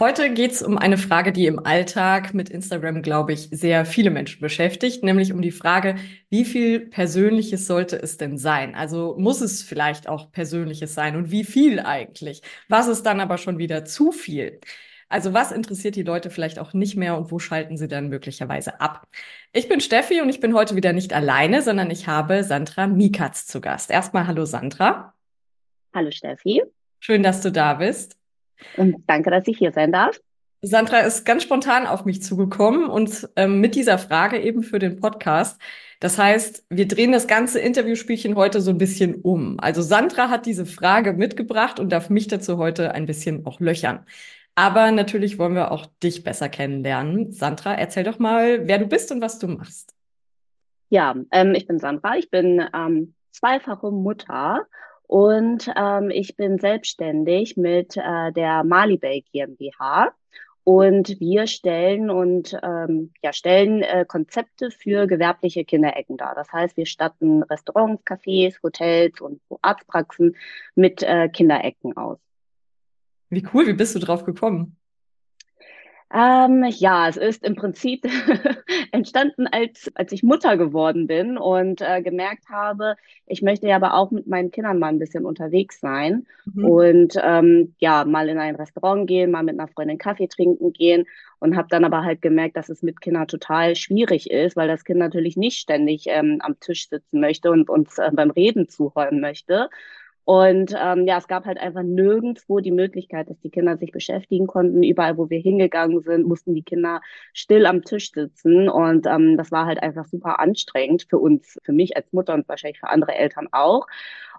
Heute geht's um eine Frage, die im Alltag mit Instagram, glaube ich, sehr viele Menschen beschäftigt, nämlich um die Frage, wie viel Persönliches sollte es denn sein? Also muss es vielleicht auch Persönliches sein und wie viel eigentlich? Was ist dann aber schon wieder zu viel? Also was interessiert die Leute vielleicht auch nicht mehr und wo schalten sie dann möglicherweise ab? Ich bin Steffi und ich bin heute wieder nicht alleine, sondern ich habe Sandra Mikatz zu Gast. Erstmal hallo Sandra. Hallo Steffi. Schön, dass du da bist. Und danke, dass ich hier sein darf. Sandra ist ganz spontan auf mich zugekommen und ähm, mit dieser Frage eben für den Podcast. Das heißt, wir drehen das ganze Interviewspielchen heute so ein bisschen um. Also Sandra hat diese Frage mitgebracht und darf mich dazu heute ein bisschen auch löchern. Aber natürlich wollen wir auch dich besser kennenlernen. Sandra, erzähl doch mal, wer du bist und was du machst. Ja, ähm, ich bin Sandra. Ich bin ähm, zweifache Mutter und ähm, ich bin selbstständig mit äh, der Malibay GmbH. Und wir stellen und ähm, ja, stellen äh, Konzepte für gewerbliche Kinderecken dar. Das heißt, wir statten Restaurants, Cafés, Hotels und Arztpraxen mit äh, Kinderecken aus. Wie cool, wie bist du drauf gekommen? Ähm, ja, es ist im Prinzip entstanden, als, als ich Mutter geworden bin und äh, gemerkt habe, ich möchte ja aber auch mit meinen Kindern mal ein bisschen unterwegs sein mhm. und ähm, ja, mal in ein Restaurant gehen, mal mit einer Freundin Kaffee trinken gehen und habe dann aber halt gemerkt, dass es mit Kindern total schwierig ist, weil das Kind natürlich nicht ständig ähm, am Tisch sitzen möchte und uns äh, beim Reden zuhören möchte. Und ähm, ja, es gab halt einfach nirgendwo die Möglichkeit, dass die Kinder sich beschäftigen konnten. Überall, wo wir hingegangen sind, mussten die Kinder still am Tisch sitzen. Und ähm, das war halt einfach super anstrengend für uns, für mich als Mutter und wahrscheinlich für andere Eltern auch.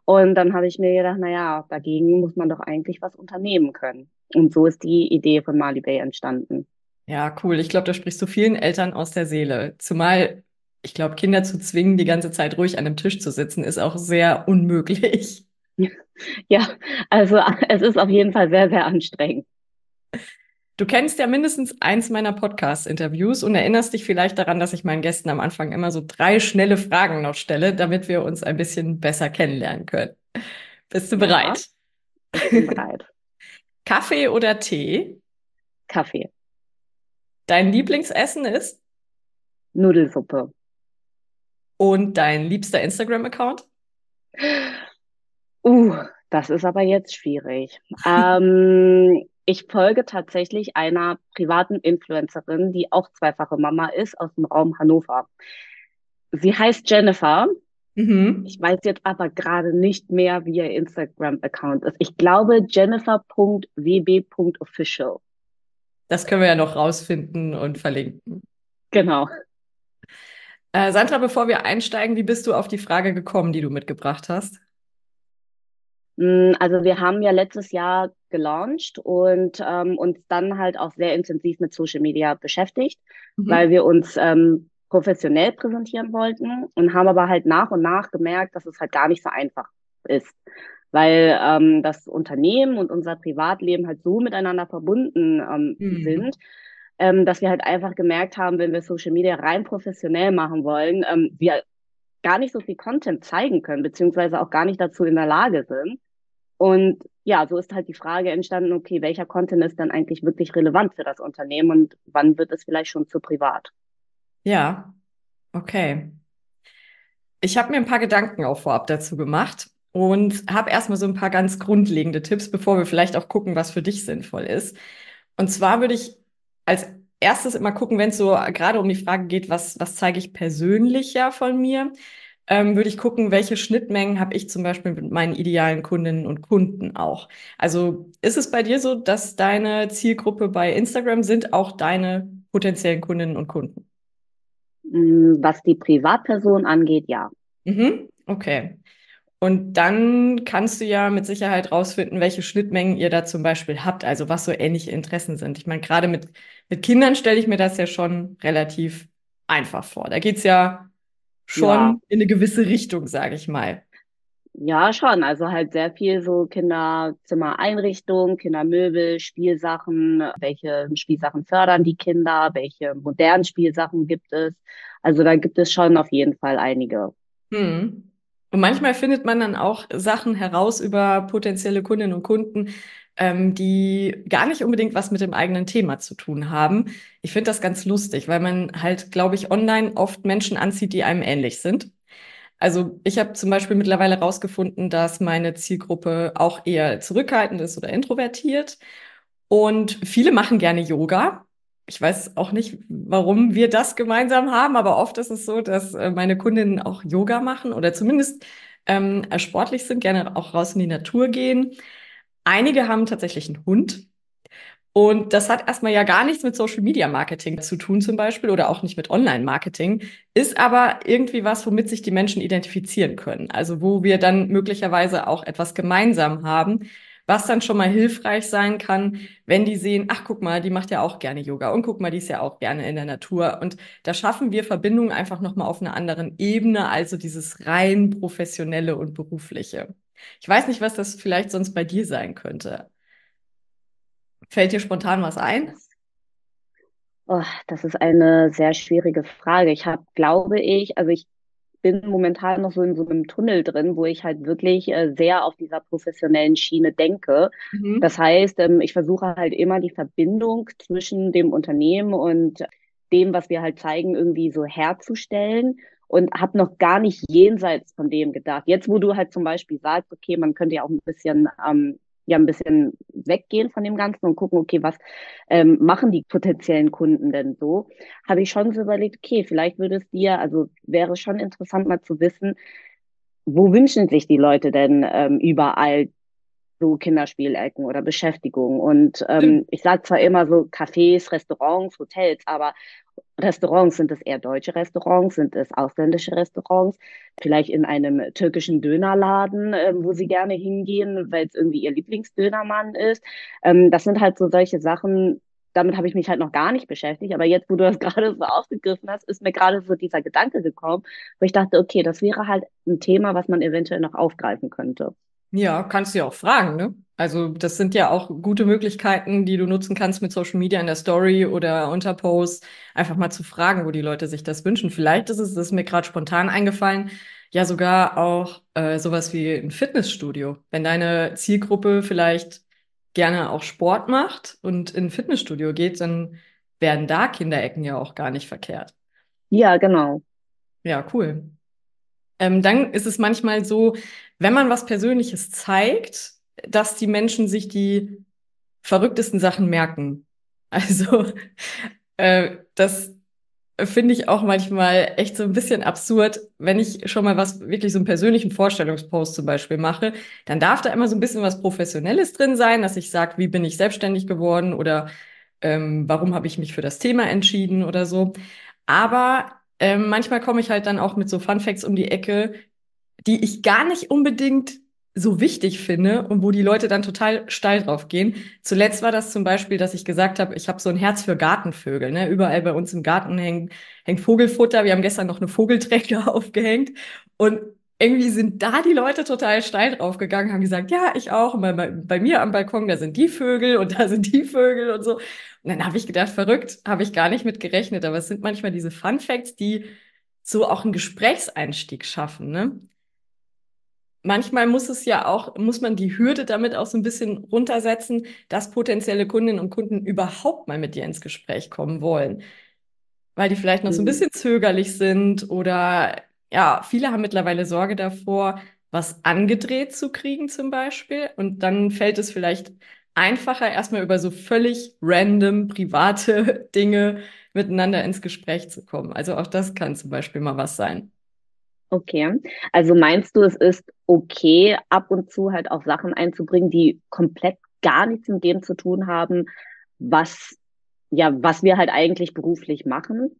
Und dann habe ich mir gedacht, na ja, dagegen muss man doch eigentlich was unternehmen können. Und so ist die Idee von Mali Bay entstanden. Ja, cool. Ich glaube, da sprichst du vielen Eltern aus der Seele. Zumal ich glaube, Kinder zu zwingen, die ganze Zeit ruhig an einem Tisch zu sitzen, ist auch sehr unmöglich. Ja, also es ist auf jeden Fall sehr, sehr anstrengend. Du kennst ja mindestens eins meiner Podcast-Interviews und erinnerst dich vielleicht daran, dass ich meinen Gästen am Anfang immer so drei schnelle Fragen noch stelle, damit wir uns ein bisschen besser kennenlernen können. Bist du ja, bereit? Ich bin bereit. Kaffee oder Tee? Kaffee. Dein Lieblingsessen ist? Nudelsuppe. Und dein liebster Instagram-Account? Uh, das ist aber jetzt schwierig. ähm, ich folge tatsächlich einer privaten Influencerin, die auch zweifache Mama ist aus dem Raum Hannover. Sie heißt Jennifer. Mhm. Ich weiß jetzt aber gerade nicht mehr, wie ihr Instagram-Account ist. Ich glaube jennifer.wb.official. Das können wir ja noch rausfinden und verlinken. Genau. Äh, Sandra, bevor wir einsteigen, wie bist du auf die Frage gekommen, die du mitgebracht hast? Mm, also wir haben ja letztes Jahr gelauncht und ähm, uns dann halt auch sehr intensiv mit Social Media beschäftigt, mhm. weil wir uns ähm, professionell präsentieren wollten und haben aber halt nach und nach gemerkt, dass es halt gar nicht so einfach ist, weil ähm, das Unternehmen und unser Privatleben halt so miteinander verbunden ähm, mhm. sind, ähm, dass wir halt einfach gemerkt haben, wenn wir Social Media rein professionell machen wollen, ähm, wir gar nicht so viel Content zeigen können, beziehungsweise auch gar nicht dazu in der Lage sind. Und ja, so ist halt die Frage entstanden, okay, welcher Content ist dann eigentlich wirklich relevant für das Unternehmen und wann wird es vielleicht schon zu privat? Ja, okay. Ich habe mir ein paar Gedanken auch vorab dazu gemacht und habe erstmal so ein paar ganz grundlegende Tipps, bevor wir vielleicht auch gucken, was für dich sinnvoll ist. Und zwar würde ich als erstes immer gucken, wenn es so gerade um die Frage geht, was, was zeige ich persönlich ja von mir, ähm, würde ich gucken, welche Schnittmengen habe ich zum Beispiel mit meinen idealen Kundinnen und Kunden auch. Also ist es bei dir so, dass deine Zielgruppe bei Instagram sind auch deine potenziellen Kundinnen und Kunden? Mm, was die Privatperson angeht, ja. Mhm, okay. Und dann kannst du ja mit Sicherheit rausfinden, welche Schnittmengen ihr da zum Beispiel habt, also was so ähnliche Interessen sind. Ich meine, gerade mit, mit Kindern stelle ich mir das ja schon relativ einfach vor. Da geht's ja schon ja. in eine gewisse Richtung, sage ich mal. Ja, schon. Also halt sehr viel so Kinderzimmereinrichtung, Kindermöbel, Spielsachen, welche Spielsachen fördern die Kinder, welche modernen Spielsachen gibt es. Also da gibt es schon auf jeden Fall einige. Hm. Und manchmal findet man dann auch Sachen heraus über potenzielle Kundinnen und Kunden, ähm, die gar nicht unbedingt was mit dem eigenen Thema zu tun haben. Ich finde das ganz lustig, weil man halt, glaube ich, online oft Menschen anzieht, die einem ähnlich sind. Also ich habe zum Beispiel mittlerweile herausgefunden, dass meine Zielgruppe auch eher zurückhaltend ist oder introvertiert. Und viele machen gerne Yoga ich weiß auch nicht, warum wir das gemeinsam haben, aber oft ist es so, dass äh, meine Kundinnen auch Yoga machen oder zumindest ähm, sportlich sind, gerne auch raus in die Natur gehen. Einige haben tatsächlich einen Hund. Und das hat erstmal ja gar nichts mit Social Media Marketing zu tun, zum Beispiel, oder auch nicht mit Online Marketing, ist aber irgendwie was, womit sich die Menschen identifizieren können. Also wo wir dann möglicherweise auch etwas gemeinsam haben, was dann schon mal hilfreich sein kann, wenn die sehen, ach guck mal, die macht ja auch gerne Yoga und guck mal, die ist ja auch gerne in der Natur. Und da schaffen wir Verbindungen einfach nochmal auf einer anderen Ebene, also dieses rein professionelle und berufliche. Ich weiß nicht, was das vielleicht sonst bei dir sein könnte. Fällt dir spontan was ein? Oh, das ist eine sehr schwierige Frage. Ich habe, glaube ich, also ich bin momentan noch so in so einem Tunnel drin, wo ich halt wirklich äh, sehr auf dieser professionellen Schiene denke. Mhm. Das heißt, ähm, ich versuche halt immer die Verbindung zwischen dem Unternehmen und dem, was wir halt zeigen, irgendwie so herzustellen und habe noch gar nicht jenseits von dem gedacht. Jetzt, wo du halt zum Beispiel sagst, okay, man könnte ja auch ein bisschen ähm, ja ein bisschen weggehen von dem Ganzen und gucken, okay, was ähm, machen die potenziellen Kunden denn so, habe ich schon so überlegt, okay, vielleicht würde es dir, also wäre schon interessant mal zu wissen, wo wünschen sich die Leute denn ähm, überall so Kinderspielecken oder Beschäftigung. Und ähm, ich sage zwar immer so Cafés, Restaurants, Hotels, aber Restaurants, sind es eher deutsche Restaurants, sind es ausländische Restaurants, vielleicht in einem türkischen Dönerladen, äh, wo sie gerne hingehen, weil es irgendwie ihr Lieblingsdönermann ist. Ähm, das sind halt so solche Sachen, damit habe ich mich halt noch gar nicht beschäftigt, aber jetzt, wo du das gerade so aufgegriffen hast, ist mir gerade so dieser Gedanke gekommen, wo ich dachte, okay, das wäre halt ein Thema, was man eventuell noch aufgreifen könnte. Ja, kannst du ja auch fragen, ne? Also das sind ja auch gute Möglichkeiten, die du nutzen kannst mit Social Media in der Story oder unter Posts, einfach mal zu fragen, wo die Leute sich das wünschen. Vielleicht ist es, das ist mir gerade spontan eingefallen, ja sogar auch äh, sowas wie ein Fitnessstudio. Wenn deine Zielgruppe vielleicht gerne auch Sport macht und in ein Fitnessstudio geht, dann werden da Kinderecken ja auch gar nicht verkehrt. Ja, genau. Ja, cool. Ähm, dann ist es manchmal so, wenn man was Persönliches zeigt, dass die Menschen sich die verrücktesten Sachen merken. Also äh, das finde ich auch manchmal echt so ein bisschen absurd, wenn ich schon mal was wirklich so einen persönlichen Vorstellungspost zum Beispiel mache, dann darf da immer so ein bisschen was Professionelles drin sein, dass ich sage, wie bin ich selbstständig geworden oder ähm, warum habe ich mich für das Thema entschieden oder so. Aber ähm, manchmal komme ich halt dann auch mit so Fun Facts um die Ecke, die ich gar nicht unbedingt so wichtig finde und wo die Leute dann total steil drauf gehen. Zuletzt war das zum Beispiel, dass ich gesagt habe, ich habe so ein Herz für Gartenvögel. Ne? Überall bei uns im Garten hängt, hängt Vogelfutter. Wir haben gestern noch eine Vogelträger aufgehängt und irgendwie sind da die Leute total steil drauf gegangen, haben gesagt, ja, ich auch. Und bei, bei mir am Balkon, da sind die Vögel und da sind die Vögel und so. Und dann habe ich gedacht, verrückt, habe ich gar nicht mit gerechnet. Aber es sind manchmal diese Fun Facts, die so auch einen Gesprächseinstieg schaffen. Ne? manchmal muss es ja auch, muss man die Hürde damit auch so ein bisschen runtersetzen, dass potenzielle Kundinnen und Kunden überhaupt mal mit dir ins Gespräch kommen wollen. Weil die vielleicht noch so ein mhm. bisschen zögerlich sind oder ja, viele haben mittlerweile Sorge davor, was angedreht zu kriegen zum Beispiel. Und dann fällt es vielleicht einfacher, erstmal über so völlig random private Dinge miteinander ins Gespräch zu kommen. Also auch das kann zum Beispiel mal was sein. Okay, also meinst du, es ist okay, ab und zu halt auch Sachen einzubringen, die komplett gar nichts mit dem zu tun haben, was ja, was wir halt eigentlich beruflich machen?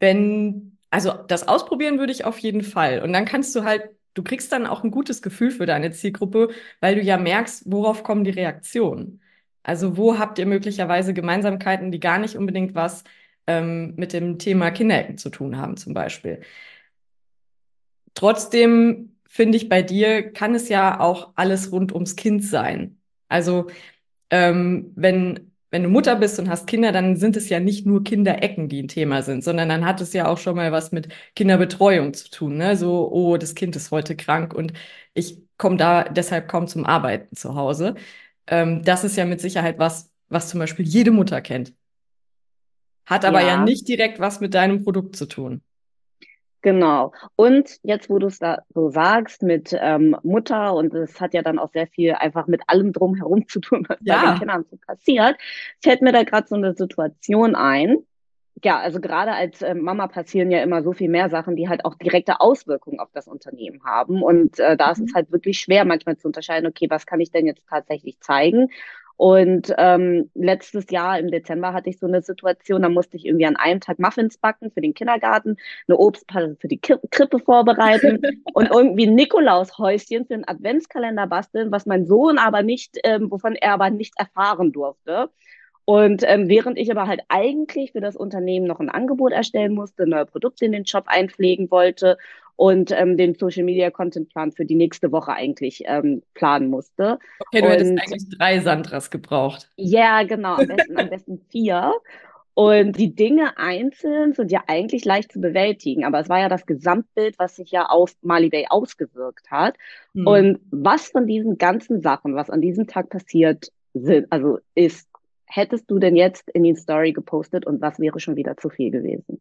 Wenn, also das ausprobieren würde ich auf jeden Fall. Und dann kannst du halt du kriegst dann auch ein gutes Gefühl für deine Zielgruppe, weil du ja merkst, worauf kommen die Reaktionen. Also wo habt ihr möglicherweise Gemeinsamkeiten, die gar nicht unbedingt was ähm, mit dem Thema Kinderecken zu tun haben, zum Beispiel. Trotzdem finde ich, bei dir kann es ja auch alles rund ums Kind sein. Also ähm, wenn wenn du Mutter bist und hast Kinder, dann sind es ja nicht nur Kinderecken, die ein Thema sind, sondern dann hat es ja auch schon mal was mit Kinderbetreuung zu tun. Ne? So, oh, das Kind ist heute krank und ich komme da deshalb kaum zum Arbeiten zu Hause. Ähm, das ist ja mit Sicherheit was, was zum Beispiel jede Mutter kennt. Hat aber ja. ja nicht direkt was mit deinem Produkt zu tun. Genau. Und jetzt, wo du es da so sagst mit ähm, Mutter und es hat ja dann auch sehr viel einfach mit allem drumherum zu tun, was ja. bei den Kindern so passiert, fällt mir da gerade so eine Situation ein. Ja, also gerade als äh, Mama passieren ja immer so viel mehr Sachen, die halt auch direkte Auswirkungen auf das Unternehmen haben. Und äh, da ist es mhm. halt wirklich schwer, manchmal zu unterscheiden, okay, was kann ich denn jetzt tatsächlich zeigen und ähm, letztes Jahr im Dezember hatte ich so eine Situation, da musste ich irgendwie an einem Tag Muffins backen für den Kindergarten, eine Obstpalle für die Krippe vorbereiten und irgendwie Nikolaushäuschen für einen Adventskalender basteln, was mein Sohn aber nicht, ähm, wovon er aber nicht erfahren durfte. Und ähm, während ich aber halt eigentlich für das Unternehmen noch ein Angebot erstellen musste, neue Produkte in den Shop einpflegen wollte und ähm, den Social Media Content Plan für die nächste Woche eigentlich ähm, planen musste. Okay, du und, hättest eigentlich drei Sandras gebraucht. Ja, genau, am besten, am besten vier. Und die Dinge einzeln sind ja eigentlich leicht zu bewältigen, aber es war ja das Gesamtbild, was sich ja auf Mali Bay ausgewirkt hat. Hm. Und was von diesen ganzen Sachen, was an diesem Tag passiert sind, also ist, hättest du denn jetzt in die Story gepostet und was wäre schon wieder zu viel gewesen?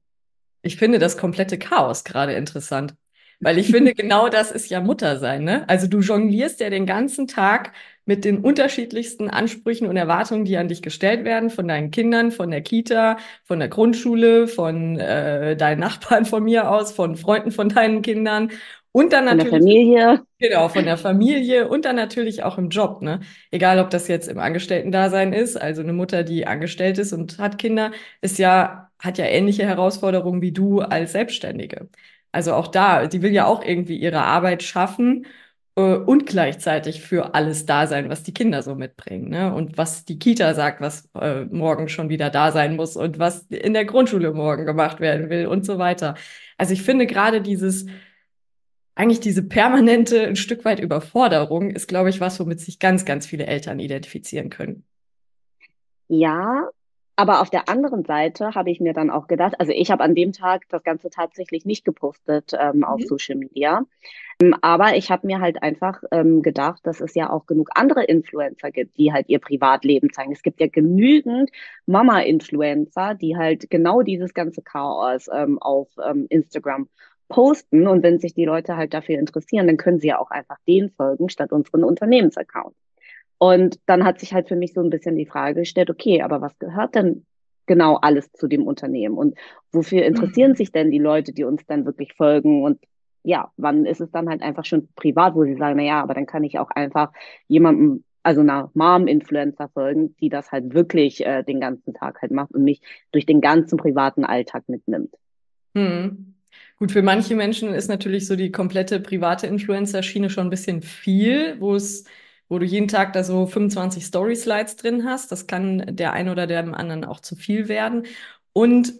Ich finde das komplette Chaos gerade interessant. Weil ich finde, genau das ist ja Muttersein, ne? Also du jonglierst ja den ganzen Tag mit den unterschiedlichsten Ansprüchen und Erwartungen, die an dich gestellt werden, von deinen Kindern, von der Kita, von der Grundschule, von äh, deinen Nachbarn von mir aus, von Freunden von deinen Kindern und dann natürlich. Von der Familie. Genau, von der Familie und dann natürlich auch im Job, ne? Egal, ob das jetzt im Angestellten-Dasein ist, also eine Mutter, die angestellt ist und hat Kinder, ist ja, hat ja ähnliche Herausforderungen wie du als Selbstständige. Also auch da, die will ja auch irgendwie ihre Arbeit schaffen äh, und gleichzeitig für alles da sein, was die Kinder so mitbringen. Ne? Und was die Kita sagt, was äh, morgen schon wieder da sein muss und was in der Grundschule morgen gemacht werden will und so weiter. Also ich finde gerade dieses, eigentlich diese permanente, ein Stück weit Überforderung ist, glaube ich, was, womit sich ganz, ganz viele Eltern identifizieren können. Ja, aber auf der anderen Seite habe ich mir dann auch gedacht, also ich habe an dem Tag das Ganze tatsächlich nicht gepostet ähm, mhm. auf Social Media. Ähm, aber ich habe mir halt einfach ähm, gedacht, dass es ja auch genug andere Influencer gibt, die halt ihr Privatleben zeigen. Es gibt ja genügend Mama-Influencer, die halt genau dieses ganze Chaos ähm, auf ähm, Instagram posten. Und wenn sich die Leute halt dafür interessieren, dann können sie ja auch einfach denen folgen, statt unseren Unternehmensaccount. Und dann hat sich halt für mich so ein bisschen die Frage gestellt, okay, aber was gehört denn genau alles zu dem Unternehmen? Und wofür interessieren mhm. sich denn die Leute, die uns dann wirklich folgen? Und ja, wann ist es dann halt einfach schon privat, wo sie sagen, na ja, aber dann kann ich auch einfach jemandem, also einer Mom-Influencer folgen, die das halt wirklich äh, den ganzen Tag halt macht und mich durch den ganzen privaten Alltag mitnimmt. Hm. Gut, für manche Menschen ist natürlich so die komplette private Influencer-Schiene schon ein bisschen viel, wo es wo du jeden Tag da so 25 Story-Slides drin hast. Das kann der einen oder dem anderen auch zu viel werden. Und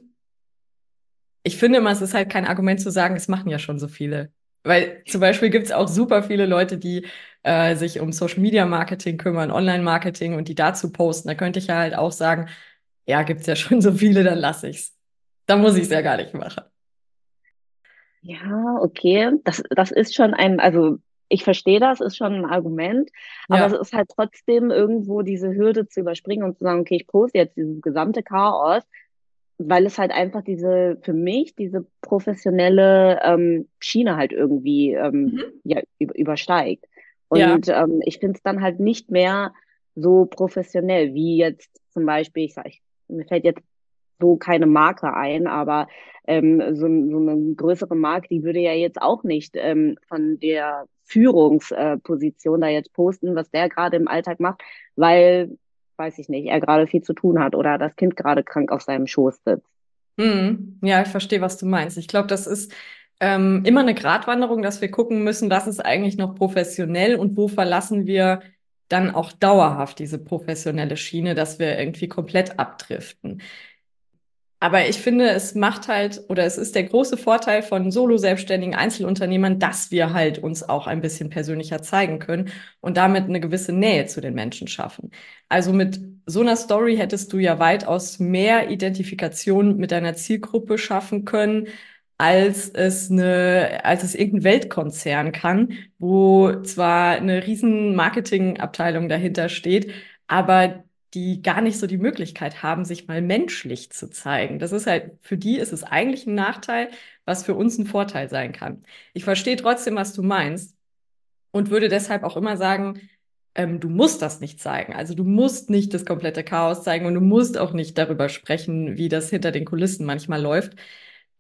ich finde immer, es ist halt kein Argument zu sagen, es machen ja schon so viele. Weil zum Beispiel gibt es auch super viele Leute, die äh, sich um Social Media Marketing kümmern, Online-Marketing und die dazu posten. Da könnte ich ja halt auch sagen, ja, gibt es ja schon so viele, dann lasse ich's. Dann muss ich es ja gar nicht machen. Ja, okay. Das, das ist schon ein, also ich verstehe das, ist schon ein Argument, aber ja. es ist halt trotzdem irgendwo diese Hürde zu überspringen und zu sagen, okay, ich poste jetzt dieses gesamte Chaos, weil es halt einfach diese, für mich, diese professionelle ähm, Schiene halt irgendwie ähm, mhm. ja, übersteigt. Und ja. ähm, ich finde es dann halt nicht mehr so professionell, wie jetzt zum Beispiel, ich sag, ich, mir fällt jetzt so keine Marke ein, aber ähm, so, so eine größere Marke, die würde ja jetzt auch nicht ähm, von der Führungsposition da jetzt posten, was der gerade im Alltag macht, weil, weiß ich nicht, er gerade viel zu tun hat oder das Kind gerade krank auf seinem Schoß sitzt. Hm. Ja, ich verstehe, was du meinst. Ich glaube, das ist ähm, immer eine Gratwanderung, dass wir gucken müssen, was ist eigentlich noch professionell und wo verlassen wir dann auch dauerhaft diese professionelle Schiene, dass wir irgendwie komplett abdriften. Aber ich finde, es macht halt, oder es ist der große Vorteil von Solo-selbstständigen Einzelunternehmern, dass wir halt uns auch ein bisschen persönlicher zeigen können und damit eine gewisse Nähe zu den Menschen schaffen. Also mit so einer Story hättest du ja weitaus mehr Identifikation mit deiner Zielgruppe schaffen können, als es eine, als es irgendein Weltkonzern kann, wo zwar eine riesen Marketingabteilung dahinter steht, aber die gar nicht so die Möglichkeit haben, sich mal menschlich zu zeigen. Das ist halt, für die ist es eigentlich ein Nachteil, was für uns ein Vorteil sein kann. Ich verstehe trotzdem, was du meinst und würde deshalb auch immer sagen, ähm, du musst das nicht zeigen. Also du musst nicht das komplette Chaos zeigen und du musst auch nicht darüber sprechen, wie das hinter den Kulissen manchmal läuft,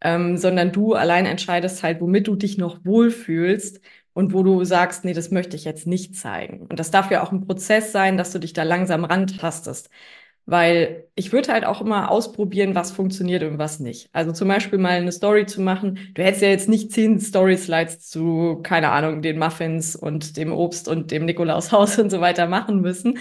ähm, sondern du allein entscheidest halt, womit du dich noch wohlfühlst und wo du sagst, nee, das möchte ich jetzt nicht zeigen. Und das darf ja auch ein Prozess sein, dass du dich da langsam rantastest. Weil ich würde halt auch immer ausprobieren, was funktioniert und was nicht. Also zum Beispiel mal eine Story zu machen. Du hättest ja jetzt nicht zehn Story-Slides zu, keine Ahnung, den Muffins und dem Obst und dem Nikolaushaus und so weiter machen müssen,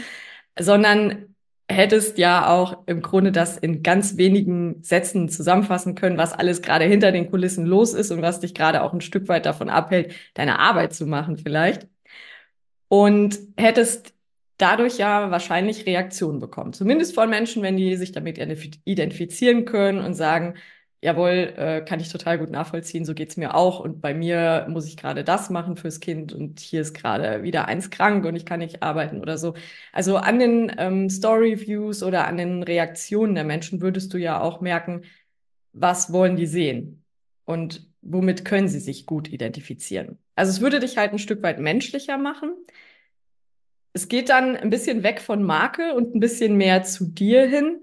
sondern hättest ja auch im Grunde das in ganz wenigen Sätzen zusammenfassen können, was alles gerade hinter den Kulissen los ist und was dich gerade auch ein Stück weit davon abhält, deine Arbeit zu machen vielleicht. Und hättest dadurch ja wahrscheinlich Reaktionen bekommen. Zumindest von Menschen, wenn die sich damit identifizieren können und sagen, jawohl, äh, kann ich total gut nachvollziehen, so geht's mir auch. Und bei mir muss ich gerade das machen fürs Kind und hier ist gerade wieder eins krank und ich kann nicht arbeiten oder so. Also an den ähm, Story-Views oder an den Reaktionen der Menschen würdest du ja auch merken, was wollen die sehen und womit können sie sich gut identifizieren. Also es würde dich halt ein Stück weit menschlicher machen. Es geht dann ein bisschen weg von Marke und ein bisschen mehr zu dir hin.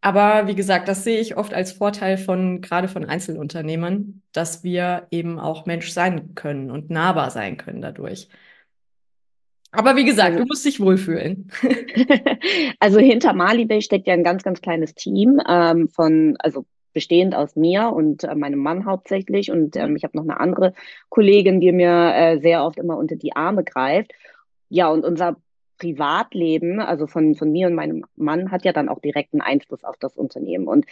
Aber wie gesagt, das sehe ich oft als Vorteil von gerade von Einzelunternehmern, dass wir eben auch Mensch sein können und nahbar sein können dadurch. Aber wie gesagt, also, du musst dich wohlfühlen. also hinter Malibay steckt ja ein ganz, ganz kleines Team ähm, von, also bestehend aus mir und äh, meinem Mann hauptsächlich. Und ähm, ich habe noch eine andere Kollegin, die mir äh, sehr oft immer unter die Arme greift. Ja, und unser Privatleben, also von, von mir und meinem Mann, hat ja dann auch direkten Einfluss auf das Unternehmen. Und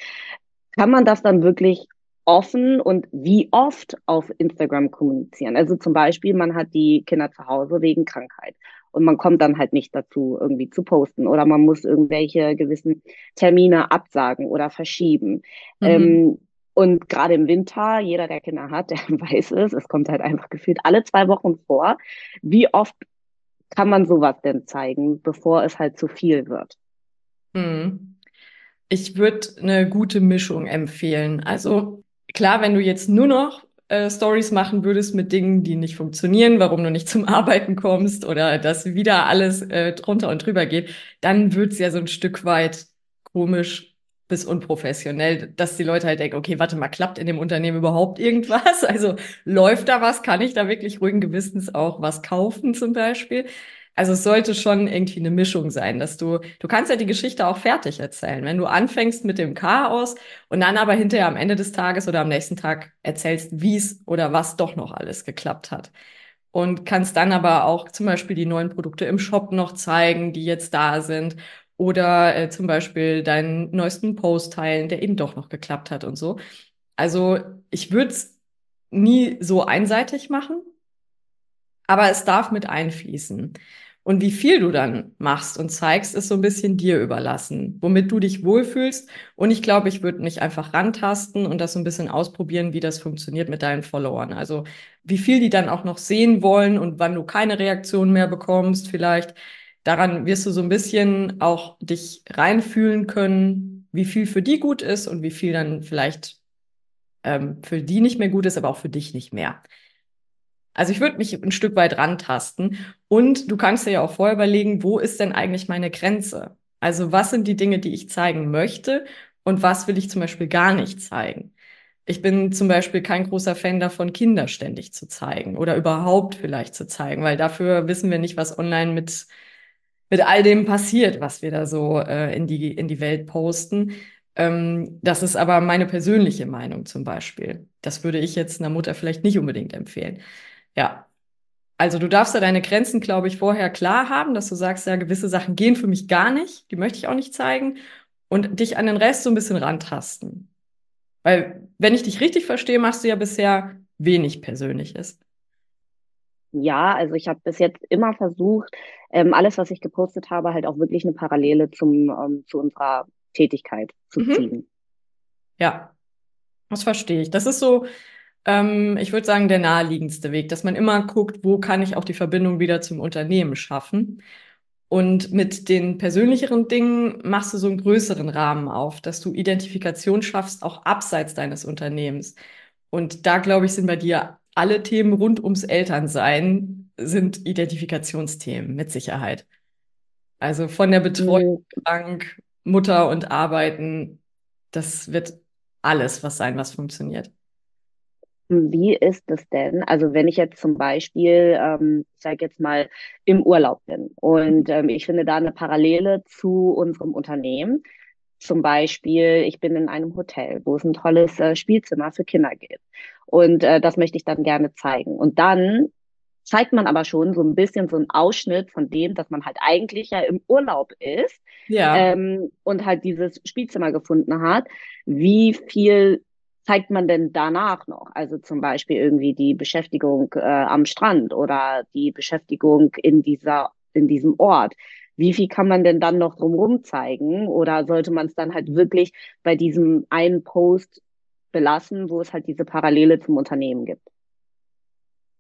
kann man das dann wirklich offen und wie oft auf Instagram kommunizieren? Also zum Beispiel, man hat die Kinder zu Hause wegen Krankheit und man kommt dann halt nicht dazu, irgendwie zu posten oder man muss irgendwelche gewissen Termine absagen oder verschieben. Mhm. Ähm, und gerade im Winter, jeder, der Kinder hat, der weiß es, es kommt halt einfach gefühlt alle zwei Wochen vor. Wie oft kann man sowas denn zeigen, bevor es halt zu viel wird? Hm. Ich würde eine gute Mischung empfehlen. Also klar, wenn du jetzt nur noch äh, Stories machen würdest mit Dingen, die nicht funktionieren, warum du nicht zum Arbeiten kommst oder dass wieder alles äh, drunter und drüber geht, dann wird's ja so ein Stück weit komisch bis unprofessionell, dass die Leute halt denken, okay, warte mal, klappt in dem Unternehmen überhaupt irgendwas? Also läuft da was? Kann ich da wirklich ruhigen Gewissens auch was kaufen zum Beispiel? Also es sollte schon irgendwie eine Mischung sein, dass du, du kannst ja die Geschichte auch fertig erzählen. Wenn du anfängst mit dem Chaos und dann aber hinterher am Ende des Tages oder am nächsten Tag erzählst, wie es oder was doch noch alles geklappt hat. Und kannst dann aber auch zum Beispiel die neuen Produkte im Shop noch zeigen, die jetzt da sind oder äh, zum Beispiel deinen neuesten Post teilen, der eben doch noch geklappt hat und so. Also ich würde es nie so einseitig machen, aber es darf mit einfließen. Und wie viel du dann machst und zeigst, ist so ein bisschen dir überlassen, womit du dich wohlfühlst. Und ich glaube, ich würde mich einfach rantasten und das so ein bisschen ausprobieren, wie das funktioniert mit deinen Followern. Also wie viel die dann auch noch sehen wollen und wann du keine Reaktion mehr bekommst vielleicht daran wirst du so ein bisschen auch dich reinfühlen können, wie viel für die gut ist und wie viel dann vielleicht ähm, für die nicht mehr gut ist, aber auch für dich nicht mehr. Also ich würde mich ein Stück weit rantasten und du kannst dir ja auch vorher überlegen, wo ist denn eigentlich meine Grenze? Also was sind die Dinge, die ich zeigen möchte und was will ich zum Beispiel gar nicht zeigen? Ich bin zum Beispiel kein großer Fan davon, Kinder ständig zu zeigen oder überhaupt vielleicht zu zeigen, weil dafür wissen wir nicht, was online mit mit all dem passiert, was wir da so äh, in die in die Welt posten. Ähm, das ist aber meine persönliche Meinung zum Beispiel. Das würde ich jetzt einer Mutter vielleicht nicht unbedingt empfehlen. Ja. Also du darfst ja deine Grenzen, glaube ich, vorher klar haben, dass du sagst, ja, gewisse Sachen gehen für mich gar nicht, die möchte ich auch nicht zeigen und dich an den Rest so ein bisschen rantasten. Weil, wenn ich dich richtig verstehe, machst du ja bisher wenig Persönliches. Ja, also ich habe bis jetzt immer versucht, ähm, alles, was ich gepostet habe, halt auch wirklich eine Parallele zum, ähm, zu unserer Tätigkeit zu mhm. ziehen. Ja, das verstehe ich. Das ist so, ähm, ich würde sagen, der naheliegendste Weg, dass man immer guckt, wo kann ich auch die Verbindung wieder zum Unternehmen schaffen. Und mit den persönlicheren Dingen machst du so einen größeren Rahmen auf, dass du Identifikation schaffst, auch abseits deines Unternehmens. Und da, glaube ich, sind bei dir alle Themen rund ums Elternsein sind Identifikationsthemen, mit Sicherheit. Also von der Betreuung, Bank, Mutter und Arbeiten, das wird alles was sein, was funktioniert. Wie ist es denn? Also wenn ich jetzt zum Beispiel, ähm, ich sage jetzt mal, im Urlaub bin und ähm, ich finde da eine Parallele zu unserem Unternehmen. Zum Beispiel, ich bin in einem Hotel, wo es ein tolles äh, Spielzimmer für Kinder gibt. Und äh, das möchte ich dann gerne zeigen. Und dann zeigt man aber schon so ein bisschen so einen Ausschnitt von dem, dass man halt eigentlich ja im Urlaub ist ja. ähm, und halt dieses Spielzimmer gefunden hat. Wie viel zeigt man denn danach noch? Also zum Beispiel irgendwie die Beschäftigung äh, am Strand oder die Beschäftigung in dieser, in diesem Ort. Wie viel kann man denn dann noch drumherum zeigen? Oder sollte man es dann halt wirklich bei diesem einen Post belassen, wo es halt diese Parallele zum Unternehmen gibt?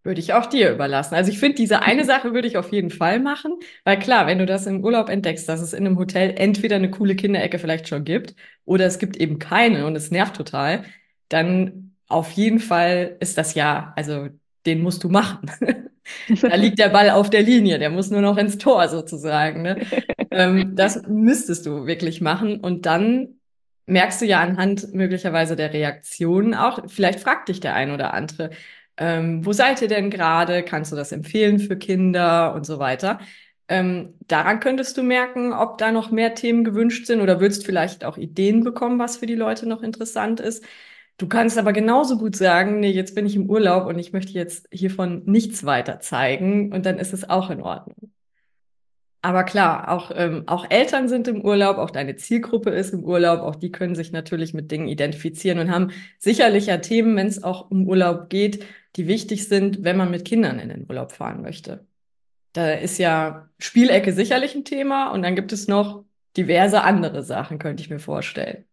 Würde ich auch dir überlassen. Also ich finde, diese eine Sache würde ich auf jeden Fall machen, weil klar, wenn du das im Urlaub entdeckst, dass es in einem Hotel entweder eine coole Kinderecke vielleicht schon gibt oder es gibt eben keine und es nervt total, dann auf jeden Fall ist das ja, also den musst du machen. da liegt der Ball auf der Linie, der muss nur noch ins Tor sozusagen. Ne? ähm, das müsstest du wirklich machen und dann merkst du ja anhand möglicherweise der Reaktionen auch, vielleicht fragt dich der ein oder andere, ähm, wo seid ihr denn gerade? Kannst du das empfehlen für Kinder und so weiter? Ähm, daran könntest du merken, ob da noch mehr Themen gewünscht sind oder würdest vielleicht auch Ideen bekommen, was für die Leute noch interessant ist. Du kannst aber genauso gut sagen, nee, jetzt bin ich im Urlaub und ich möchte jetzt hiervon nichts weiter zeigen und dann ist es auch in Ordnung. Aber klar, auch, ähm, auch Eltern sind im Urlaub, auch deine Zielgruppe ist im Urlaub, auch die können sich natürlich mit Dingen identifizieren und haben sicherlich ja Themen, wenn es auch um Urlaub geht, die wichtig sind, wenn man mit Kindern in den Urlaub fahren möchte. Da ist ja Spielecke sicherlich ein Thema und dann gibt es noch diverse andere Sachen, könnte ich mir vorstellen.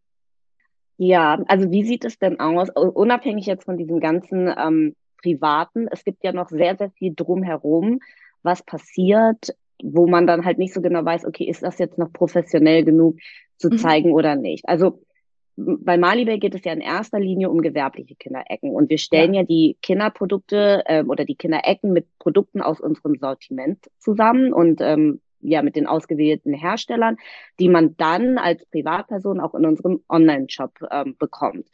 Ja, also wie sieht es denn aus, unabhängig jetzt von diesem ganzen ähm, Privaten, es gibt ja noch sehr, sehr viel drumherum, was passiert, wo man dann halt nicht so genau weiß, okay, ist das jetzt noch professionell genug zu mhm. zeigen oder nicht. Also bei Malibay geht es ja in erster Linie um gewerbliche Kinderecken und wir stellen ja, ja die Kinderprodukte äh, oder die Kinderecken mit Produkten aus unserem Sortiment zusammen und ähm, ja mit den ausgewählten Herstellern, die man dann als Privatperson auch in unserem Online-Shop ähm, bekommt.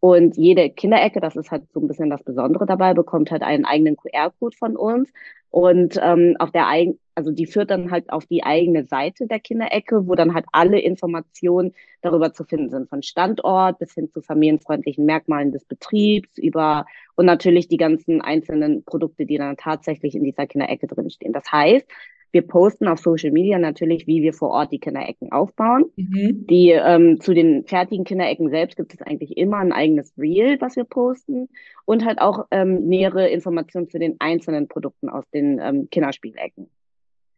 Und jede Kinderecke, das ist halt so ein bisschen das Besondere dabei, bekommt halt einen eigenen QR-Code von uns. Und ähm, auf der eigen, also die führt dann halt auf die eigene Seite der Kinderecke, wo dann halt alle Informationen darüber zu finden sind, von Standort bis hin zu familienfreundlichen Merkmalen des Betriebs, über und natürlich die ganzen einzelnen Produkte, die dann tatsächlich in dieser Kinderecke drinstehen. Das heißt, wir posten auf Social Media natürlich, wie wir vor Ort die Kinderecken aufbauen. Mhm. Die ähm, zu den fertigen Kinderecken selbst gibt es eigentlich immer ein eigenes Reel, was wir posten und halt auch ähm, nähere Informationen zu den einzelnen Produkten aus den ähm, Kinderspielecken.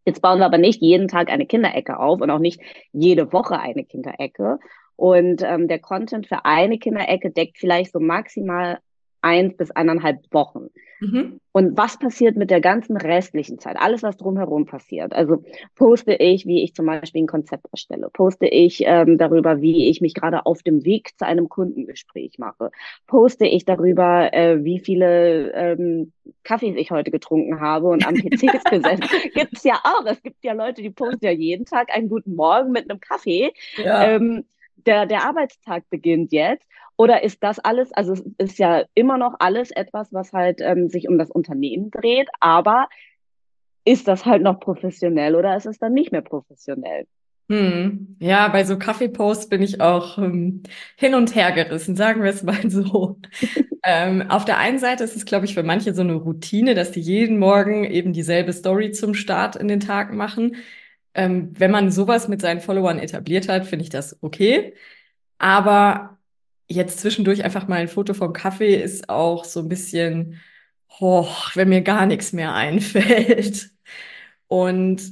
Jetzt bauen wir aber nicht jeden Tag eine Kinderecke auf und auch nicht jede Woche eine Kinderecke. Und ähm, der Content für eine Kinderecke deckt vielleicht so maximal eins bis eineinhalb Wochen. Mhm. Und was passiert mit der ganzen restlichen Zeit? Alles, was drumherum passiert. Also poste ich, wie ich zum Beispiel ein Konzept erstelle, poste ich ähm, darüber, wie ich mich gerade auf dem Weg zu einem Kundengespräch mache, poste ich darüber, äh, wie viele ähm, Kaffees ich heute getrunken habe und am PC gesessen. gibt es ja auch. Es gibt ja Leute, die posten ja jeden Tag einen guten Morgen mit einem Kaffee. Ja. Ähm, der, der Arbeitstag beginnt jetzt. Oder ist das alles, also es ist ja immer noch alles etwas, was halt ähm, sich um das Unternehmen dreht, aber ist das halt noch professionell oder ist es dann nicht mehr professionell? Hm. Ja, bei so Kaffeeposts bin ich auch ähm, hin und her gerissen, sagen wir es mal so. Ähm, auf der einen Seite ist es, glaube ich, für manche so eine Routine, dass die jeden Morgen eben dieselbe Story zum Start in den Tag machen. Ähm, wenn man sowas mit seinen Followern etabliert hat, finde ich das okay. Aber jetzt zwischendurch einfach mal ein Foto vom Kaffee ist auch so ein bisschen, oh, wenn mir gar nichts mehr einfällt. Und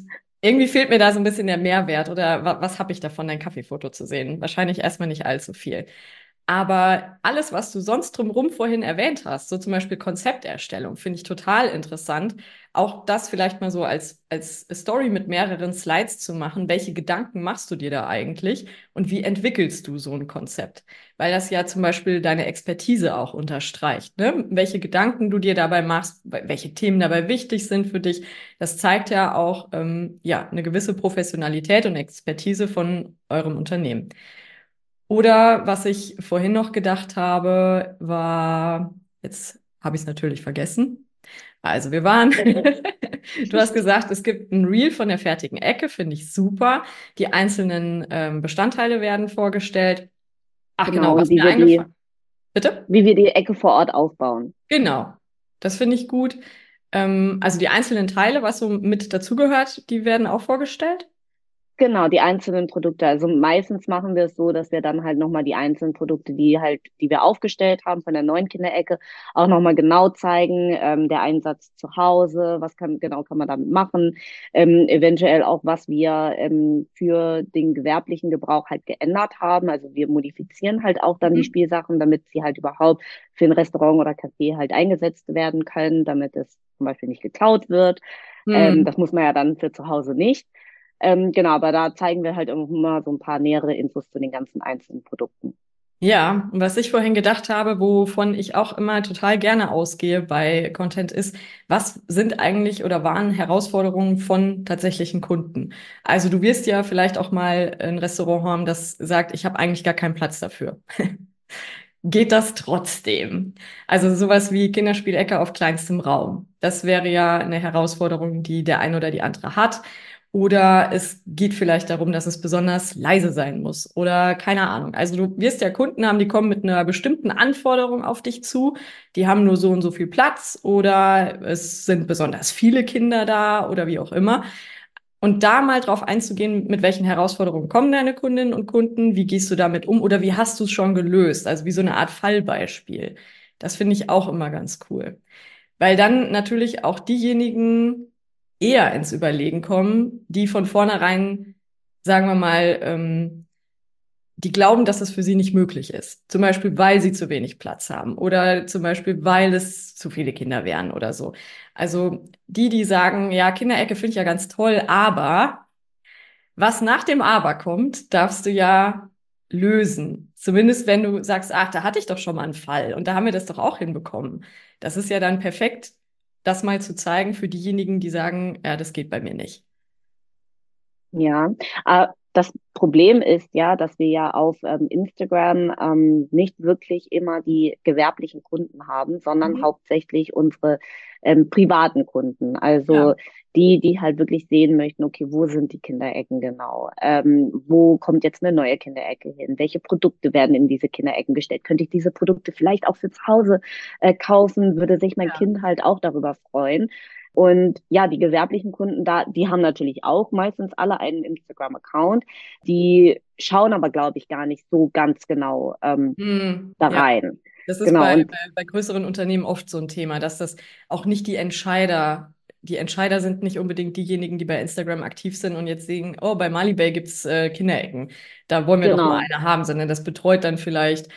irgendwie fehlt mir da so ein bisschen der Mehrwert oder wa was habe ich davon, dein Kaffeefoto zu sehen? Wahrscheinlich erstmal nicht allzu viel. Aber alles, was du sonst drumherum vorhin erwähnt hast, so zum Beispiel Konzepterstellung, finde ich total interessant. Auch das vielleicht mal so als, als Story mit mehreren Slides zu machen. Welche Gedanken machst du dir da eigentlich und wie entwickelst du so ein Konzept? Weil das ja zum Beispiel deine Expertise auch unterstreicht. Ne? Welche Gedanken du dir dabei machst, welche Themen dabei wichtig sind für dich. Das zeigt ja auch ähm, ja, eine gewisse Professionalität und Expertise von eurem Unternehmen. Oder was ich vorhin noch gedacht habe, war, jetzt habe ich es natürlich vergessen. Also wir waren, du hast gesagt, es gibt ein Reel von der fertigen Ecke, finde ich super. Die einzelnen ähm, Bestandteile werden vorgestellt. Ach genau, genau was mir eingefallen. Bitte? Wie wir die Ecke vor Ort aufbauen. Genau, das finde ich gut. Ähm, also die einzelnen Teile, was so mit dazugehört, die werden auch vorgestellt. Genau, die einzelnen Produkte. Also meistens machen wir es so, dass wir dann halt nochmal die einzelnen Produkte, die halt, die wir aufgestellt haben von der neuen Kinderecke, auch nochmal genau zeigen. Ähm, der Einsatz zu Hause, was kann, genau kann man damit machen. Ähm, eventuell auch, was wir ähm, für den gewerblichen Gebrauch halt geändert haben. Also wir modifizieren halt auch dann mhm. die Spielsachen, damit sie halt überhaupt für ein Restaurant oder Café halt eingesetzt werden können, damit es zum Beispiel nicht geklaut wird. Mhm. Ähm, das muss man ja dann für zu Hause nicht. Ähm, genau, aber da zeigen wir halt immer so ein paar nähere Infos zu den ganzen einzelnen Produkten. Ja, was ich vorhin gedacht habe, wovon ich auch immer total gerne ausgehe bei Content ist, was sind eigentlich oder waren Herausforderungen von tatsächlichen Kunden? Also du wirst ja vielleicht auch mal ein Restaurant haben, das sagt, ich habe eigentlich gar keinen Platz dafür. Geht das trotzdem? Also sowas wie Kinderspielecke auf kleinstem Raum. Das wäre ja eine Herausforderung, die der eine oder die andere hat. Oder es geht vielleicht darum, dass es besonders leise sein muss oder keine Ahnung. Also du wirst ja Kunden haben, die kommen mit einer bestimmten Anforderung auf dich zu. Die haben nur so und so viel Platz oder es sind besonders viele Kinder da oder wie auch immer. Und da mal drauf einzugehen, mit welchen Herausforderungen kommen deine Kundinnen und Kunden, wie gehst du damit um oder wie hast du es schon gelöst? Also wie so eine Art Fallbeispiel. Das finde ich auch immer ganz cool. Weil dann natürlich auch diejenigen eher ins Überlegen kommen, die von vornherein, sagen wir mal, ähm, die glauben, dass es für sie nicht möglich ist. Zum Beispiel, weil sie zu wenig Platz haben oder zum Beispiel, weil es zu viele Kinder wären oder so. Also die, die sagen, ja, Kinderecke finde ich ja ganz toll, aber was nach dem Aber kommt, darfst du ja lösen. Zumindest wenn du sagst, ach, da hatte ich doch schon mal einen Fall und da haben wir das doch auch hinbekommen. Das ist ja dann perfekt das mal zu zeigen für diejenigen, die sagen, ja, das geht bei mir nicht. Ja, äh, das Problem ist ja, dass wir ja auf ähm, Instagram ähm, nicht wirklich immer die gewerblichen Kunden haben, sondern mhm. hauptsächlich unsere ähm, privaten Kunden. Also ja. Die, die halt wirklich sehen möchten, okay, wo sind die Kinderecken genau? Ähm, wo kommt jetzt eine neue Kinderecke hin? Welche Produkte werden in diese Kinderecken gestellt? Könnte ich diese Produkte vielleicht auch für zu Hause äh, kaufen? Würde sich mein ja. Kind halt auch darüber freuen. Und ja, die gewerblichen Kunden da, die haben natürlich auch meistens alle einen Instagram-Account. Die schauen aber, glaube ich, gar nicht so ganz genau ähm, hm, da rein. Ja. Das ist genau. bei, bei, bei größeren Unternehmen oft so ein Thema, dass das auch nicht die Entscheider die Entscheider sind nicht unbedingt diejenigen, die bei Instagram aktiv sind und jetzt sehen, oh, bei Malibay gibt's äh, Kinderecken. Da wollen wir genau. doch mal eine haben, sondern das betreut dann vielleicht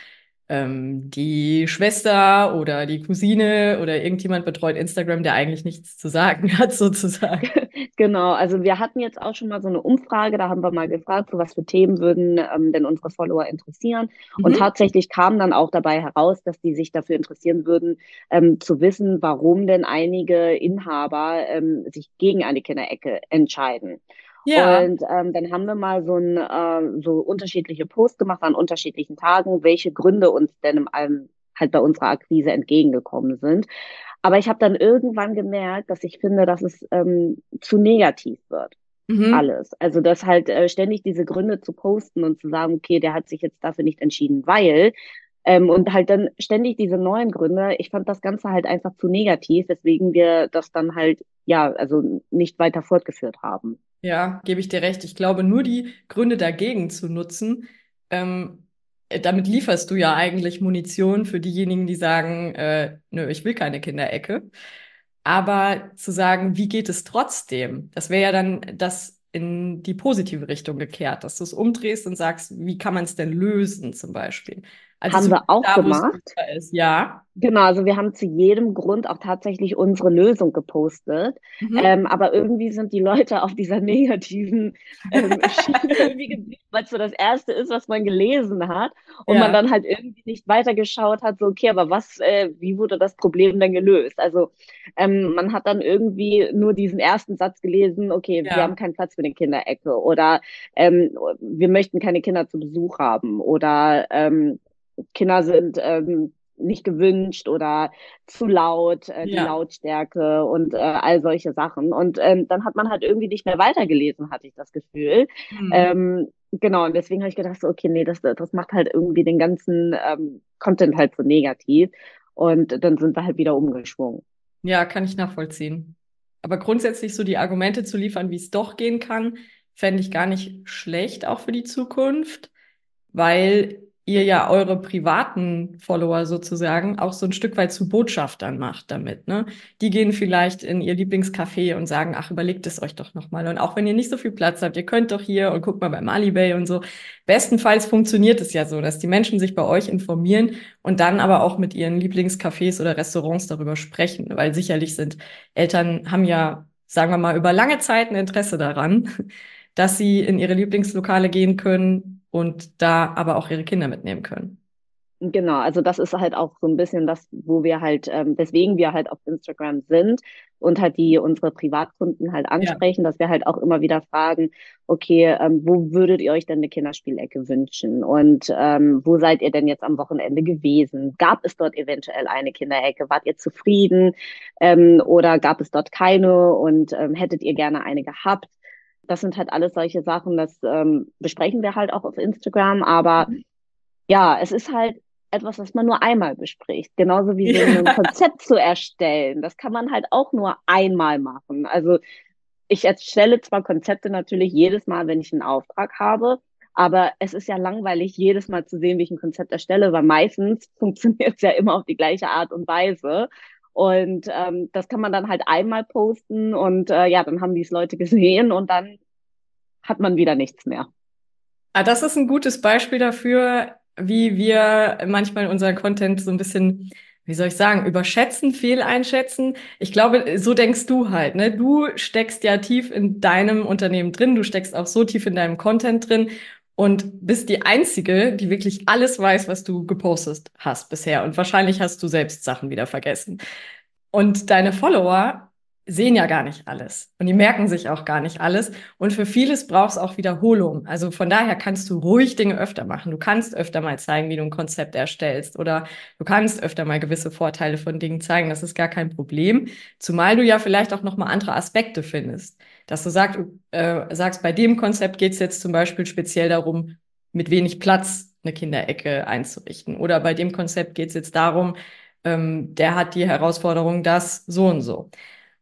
ähm, die Schwester oder die Cousine oder irgendjemand betreut Instagram, der eigentlich nichts zu sagen hat, sozusagen. Genau, also wir hatten jetzt auch schon mal so eine Umfrage, da haben wir mal gefragt, so was für Themen würden ähm, denn unsere Follower interessieren. Mhm. Und tatsächlich kam dann auch dabei heraus, dass die sich dafür interessieren würden, ähm, zu wissen, warum denn einige Inhaber ähm, sich gegen eine Kinderecke entscheiden. Ja. Und ähm, dann haben wir mal so, ein, äh, so unterschiedliche Posts gemacht an unterschiedlichen Tagen, welche Gründe uns denn im allem halt bei unserer Akquise entgegengekommen sind. Aber ich habe dann irgendwann gemerkt, dass ich finde, dass es ähm, zu negativ wird. Mhm. Alles. Also das halt äh, ständig diese Gründe zu posten und zu sagen, okay, der hat sich jetzt dafür nicht entschieden, weil ähm, und halt dann ständig diese neuen Gründe. Ich fand das Ganze halt einfach zu negativ, weswegen wir das dann halt, ja, also nicht weiter fortgeführt haben. Ja, gebe ich dir recht. Ich glaube, nur die Gründe dagegen zu nutzen, ähm, damit lieferst du ja eigentlich Munition für diejenigen, die sagen, äh, nö, ich will keine Kinderecke. Aber zu sagen, wie geht es trotzdem? Das wäre ja dann das in die positive Richtung gekehrt, dass du es umdrehst und sagst, wie kann man es denn lösen zum Beispiel? Also haben wir auch da, gemacht. Ja. Genau, also wir haben zu jedem Grund auch tatsächlich unsere Lösung gepostet. Mhm. Ähm, aber irgendwie sind die Leute auf dieser negativen ähm, Schiene irgendwie geblieben, weil es so das Erste ist, was man gelesen hat. Und ja. man dann halt irgendwie nicht weitergeschaut hat, so, okay, aber was, äh, wie wurde das Problem denn gelöst? Also ähm, man hat dann irgendwie nur diesen ersten Satz gelesen, okay, ja. wir haben keinen Platz für eine Kinderecke oder ähm, wir möchten keine Kinder zu Besuch haben oder ähm, Kinder sind ähm, nicht gewünscht oder zu laut, äh, die ja. Lautstärke und äh, all solche Sachen. Und ähm, dann hat man halt irgendwie nicht mehr weitergelesen, hatte ich das Gefühl. Mhm. Ähm, genau, und deswegen habe ich gedacht, so, okay, nee, das, das macht halt irgendwie den ganzen ähm, Content halt so negativ. Und dann sind wir halt wieder umgeschwungen. Ja, kann ich nachvollziehen. Aber grundsätzlich so die Argumente zu liefern, wie es doch gehen kann, fände ich gar nicht schlecht, auch für die Zukunft, weil ihr ja eure privaten Follower sozusagen auch so ein Stück weit zu Botschaftern macht damit. Ne? Die gehen vielleicht in ihr Lieblingscafé und sagen, ach, überlegt es euch doch nochmal. Und auch wenn ihr nicht so viel Platz habt, ihr könnt doch hier und guckt mal bei Malibay und so. Bestenfalls funktioniert es ja so, dass die Menschen sich bei euch informieren und dann aber auch mit ihren Lieblingscafés oder Restaurants darüber sprechen, weil sicherlich sind Eltern haben ja, sagen wir mal, über lange Zeit ein Interesse daran, dass sie in ihre Lieblingslokale gehen können, und da aber auch ihre Kinder mitnehmen können. Genau, also das ist halt auch so ein bisschen das, wo wir halt, ähm, weswegen wir halt auf Instagram sind und halt die unsere Privatkunden halt ansprechen, ja. dass wir halt auch immer wieder fragen, okay, ähm, wo würdet ihr euch denn eine Kinderspielecke wünschen und ähm, wo seid ihr denn jetzt am Wochenende gewesen? Gab es dort eventuell eine Kinderecke? Wart ihr zufrieden ähm, oder gab es dort keine und ähm, hättet ihr gerne eine gehabt? Das sind halt alles solche Sachen, das ähm, besprechen wir halt auch auf Instagram. Aber ja, es ist halt etwas, was man nur einmal bespricht. Genauso wie so ein Konzept zu erstellen. Das kann man halt auch nur einmal machen. Also ich erstelle zwar Konzepte natürlich jedes Mal, wenn ich einen Auftrag habe, aber es ist ja langweilig, jedes Mal zu sehen, wie ich ein Konzept erstelle, weil meistens funktioniert es ja immer auf die gleiche Art und Weise. Und ähm, das kann man dann halt einmal posten und äh, ja, dann haben die es Leute gesehen und dann hat man wieder nichts mehr. Ah, das ist ein gutes Beispiel dafür, wie wir manchmal unseren Content so ein bisschen, wie soll ich sagen, überschätzen, fehleinschätzen. Ich glaube, so denkst du halt, ne? Du steckst ja tief in deinem Unternehmen drin, du steckst auch so tief in deinem Content drin und bist die Einzige, die wirklich alles weiß, was du gepostet hast bisher. Und wahrscheinlich hast du selbst Sachen wieder vergessen. Und deine Follower sehen ja gar nicht alles und die merken sich auch gar nicht alles. Und für vieles brauchst auch Wiederholung. Also von daher kannst du ruhig Dinge öfter machen. Du kannst öfter mal zeigen, wie du ein Konzept erstellst oder du kannst öfter mal gewisse Vorteile von Dingen zeigen. Das ist gar kein Problem. Zumal du ja vielleicht auch noch mal andere Aspekte findest. Dass du sagst, äh, sagst bei dem Konzept geht es jetzt zum Beispiel speziell darum, mit wenig Platz eine Kinderecke einzurichten. Oder bei dem Konzept geht es jetzt darum, ähm, der hat die Herausforderung, das so und so.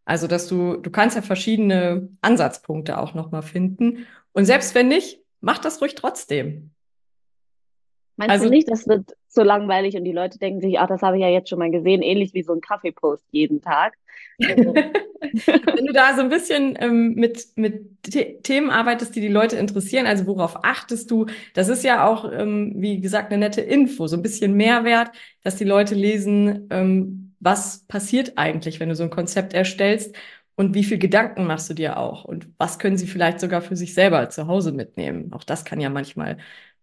Also, dass du, du kannst ja verschiedene Ansatzpunkte auch nochmal finden. Und selbst wenn nicht, mach das ruhig trotzdem. Meinst also, du nicht, das wird so langweilig und die Leute denken sich, ach, das habe ich ja jetzt schon mal gesehen, ähnlich wie so ein Kaffeepost jeden Tag. Wenn du da so ein bisschen ähm, mit, mit Themen arbeitest, die die Leute interessieren, also worauf achtest du? Das ist ja auch, ähm, wie gesagt, eine nette Info, so ein bisschen Mehrwert, dass die Leute lesen, ähm, was passiert eigentlich, wenn du so ein Konzept erstellst und wie viel Gedanken machst du dir auch und was können sie vielleicht sogar für sich selber zu Hause mitnehmen. Auch das kann ja manchmal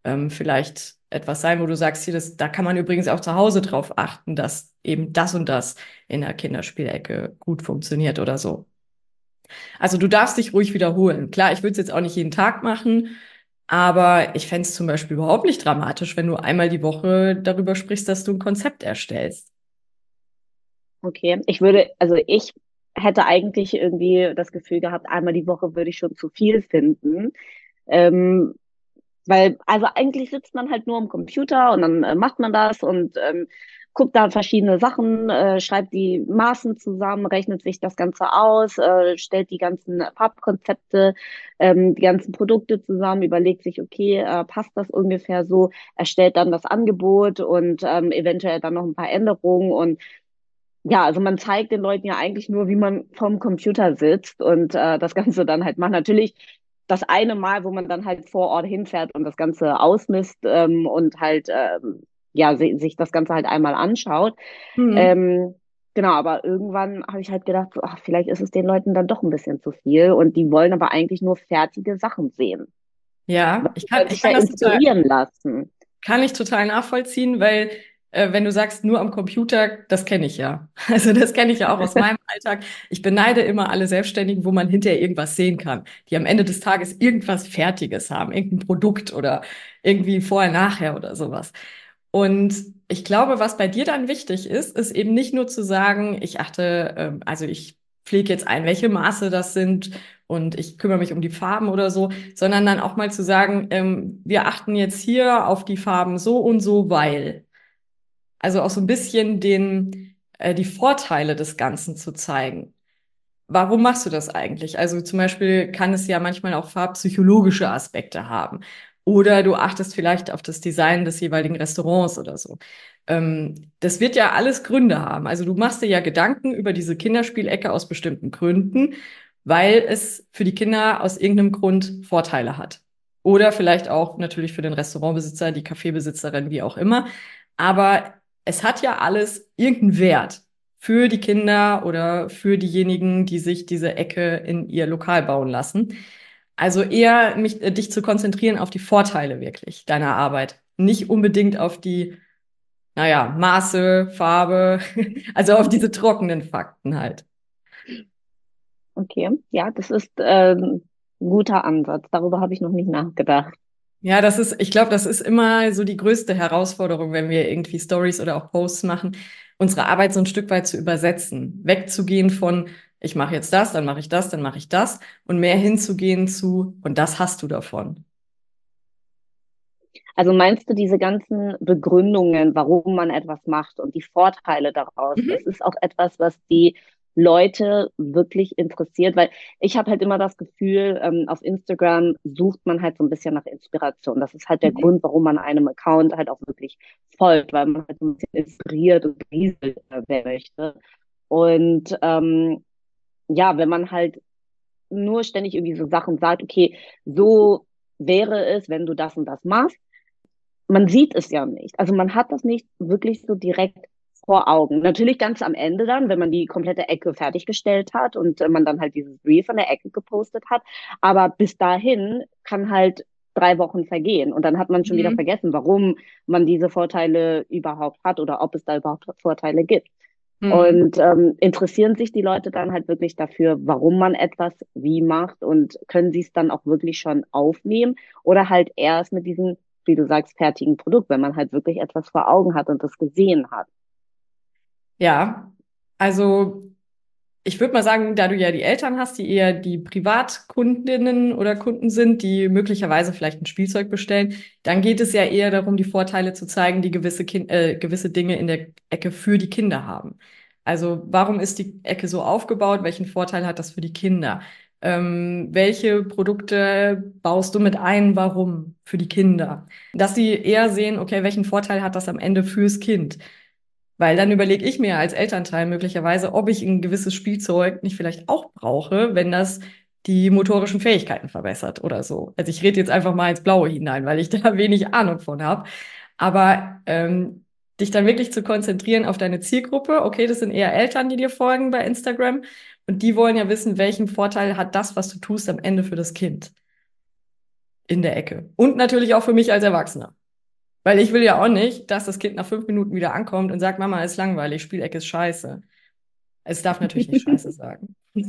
ähm, vielleicht etwas sein, wo du sagst, hier, das, da kann man übrigens auch zu Hause drauf achten, dass eben das und das in der Kinderspielecke gut funktioniert oder so. Also du darfst dich ruhig wiederholen. Klar, ich würde es jetzt auch nicht jeden Tag machen, aber ich fände es zum Beispiel überhaupt nicht dramatisch, wenn du einmal die Woche darüber sprichst, dass du ein Konzept erstellst. Okay, ich würde, also ich hätte eigentlich irgendwie das Gefühl gehabt, einmal die Woche würde ich schon zu viel finden. Ähm, weil, also eigentlich sitzt man halt nur am Computer und dann äh, macht man das und ähm, guckt da verschiedene Sachen, äh, schreibt die Maßen zusammen, rechnet sich das Ganze aus, äh, stellt die ganzen Farbkonzepte, ähm, die ganzen Produkte zusammen, überlegt sich, okay, äh, passt das ungefähr so, erstellt dann das Angebot und ähm, eventuell dann noch ein paar Änderungen und ja, also man zeigt den Leuten ja eigentlich nur, wie man vom Computer sitzt und äh, das Ganze dann halt macht. Natürlich das eine Mal, wo man dann halt vor Ort hinfährt und das Ganze ausmisst ähm, und halt ähm, ja sich das Ganze halt einmal anschaut. Mhm. Ähm, genau, aber irgendwann habe ich halt gedacht, ach, vielleicht ist es den Leuten dann doch ein bisschen zu viel und die wollen aber eigentlich nur fertige Sachen sehen. Ja, ich kann, ich kann das inspirieren total, lassen. Kann ich total nachvollziehen, weil äh, wenn du sagst, nur am Computer, das kenne ich ja. Also das kenne ich ja auch aus meinem Alltag. Ich beneide immer alle Selbstständigen, wo man hinterher irgendwas sehen kann, die am Ende des Tages irgendwas Fertiges haben, irgendein Produkt oder irgendwie vorher, nachher oder sowas. Und ich glaube, was bei dir dann wichtig ist, ist eben nicht nur zu sagen, ich achte, äh, also ich pflege jetzt ein, welche Maße das sind und ich kümmere mich um die Farben oder so, sondern dann auch mal zu sagen, ähm, wir achten jetzt hier auf die Farben so und so, weil. Also auch so ein bisschen den, äh, die Vorteile des Ganzen zu zeigen. Warum machst du das eigentlich? Also zum Beispiel kann es ja manchmal auch farbpsychologische Aspekte haben. Oder du achtest vielleicht auf das Design des jeweiligen Restaurants oder so. Ähm, das wird ja alles Gründe haben. Also du machst dir ja Gedanken über diese Kinderspielecke aus bestimmten Gründen, weil es für die Kinder aus irgendeinem Grund Vorteile hat. Oder vielleicht auch natürlich für den Restaurantbesitzer, die Kaffeebesitzerin, wie auch immer. Aber es hat ja alles irgendeinen Wert für die Kinder oder für diejenigen, die sich diese Ecke in ihr Lokal bauen lassen. Also eher mich, äh, dich zu konzentrieren auf die Vorteile wirklich deiner Arbeit, nicht unbedingt auf die, naja, Maße, Farbe, also auf diese trockenen Fakten halt. Okay, ja, das ist ähm, ein guter Ansatz. Darüber habe ich noch nicht nachgedacht. Ja, das ist, ich glaube, das ist immer so die größte Herausforderung, wenn wir irgendwie Stories oder auch Posts machen, unsere Arbeit so ein Stück weit zu übersetzen, wegzugehen von, ich mache jetzt das, dann mache ich das, dann mache ich das und mehr hinzugehen zu, und das hast du davon. Also meinst du diese ganzen Begründungen, warum man etwas macht und die Vorteile daraus, mhm. das ist auch etwas, was die Leute wirklich interessiert, weil ich habe halt immer das Gefühl, ähm, auf Instagram sucht man halt so ein bisschen nach Inspiration. Das ist halt der mhm. Grund, warum man einem Account halt auch wirklich folgt, weil man halt so ein bisschen inspiriert und rieselt werden möchte. Und ähm, ja, wenn man halt nur ständig irgendwie so Sachen sagt, okay, so wäre es, wenn du das und das machst, man sieht es ja nicht. Also man hat das nicht wirklich so direkt vor Augen. Natürlich ganz am Ende dann, wenn man die komplette Ecke fertiggestellt hat und äh, man dann halt dieses Reel von der Ecke gepostet hat. Aber bis dahin kann halt drei Wochen vergehen und dann hat man schon mhm. wieder vergessen, warum man diese Vorteile überhaupt hat oder ob es da überhaupt Vorteile gibt. Mhm. Und ähm, interessieren sich die Leute dann halt wirklich dafür, warum man etwas wie macht und können sie es dann auch wirklich schon aufnehmen oder halt erst mit diesem, wie du sagst, fertigen Produkt, wenn man halt wirklich etwas vor Augen hat und das gesehen hat. Ja, also ich würde mal sagen, da du ja die Eltern hast, die eher die Privatkundinnen oder Kunden sind, die möglicherweise vielleicht ein Spielzeug bestellen, dann geht es ja eher darum, die Vorteile zu zeigen, die gewisse, kind, äh, gewisse Dinge in der Ecke für die Kinder haben. Also warum ist die Ecke so aufgebaut? Welchen Vorteil hat das für die Kinder? Ähm, welche Produkte baust du mit ein? Warum für die Kinder? Dass sie eher sehen, okay, welchen Vorteil hat das am Ende fürs Kind? Weil dann überlege ich mir als Elternteil möglicherweise, ob ich ein gewisses Spielzeug nicht vielleicht auch brauche, wenn das die motorischen Fähigkeiten verbessert oder so. Also ich rede jetzt einfach mal ins Blaue hinein, weil ich da wenig Ahnung von habe. Aber ähm, dich dann wirklich zu konzentrieren auf deine Zielgruppe, okay, das sind eher Eltern, die dir folgen bei Instagram und die wollen ja wissen, welchen Vorteil hat das, was du tust, am Ende für das Kind in der Ecke. Und natürlich auch für mich als Erwachsener. Weil ich will ja auch nicht, dass das Kind nach fünf Minuten wieder ankommt und sagt, Mama, ist langweilig, Spielecke ist scheiße. Es darf natürlich nicht scheiße sagen.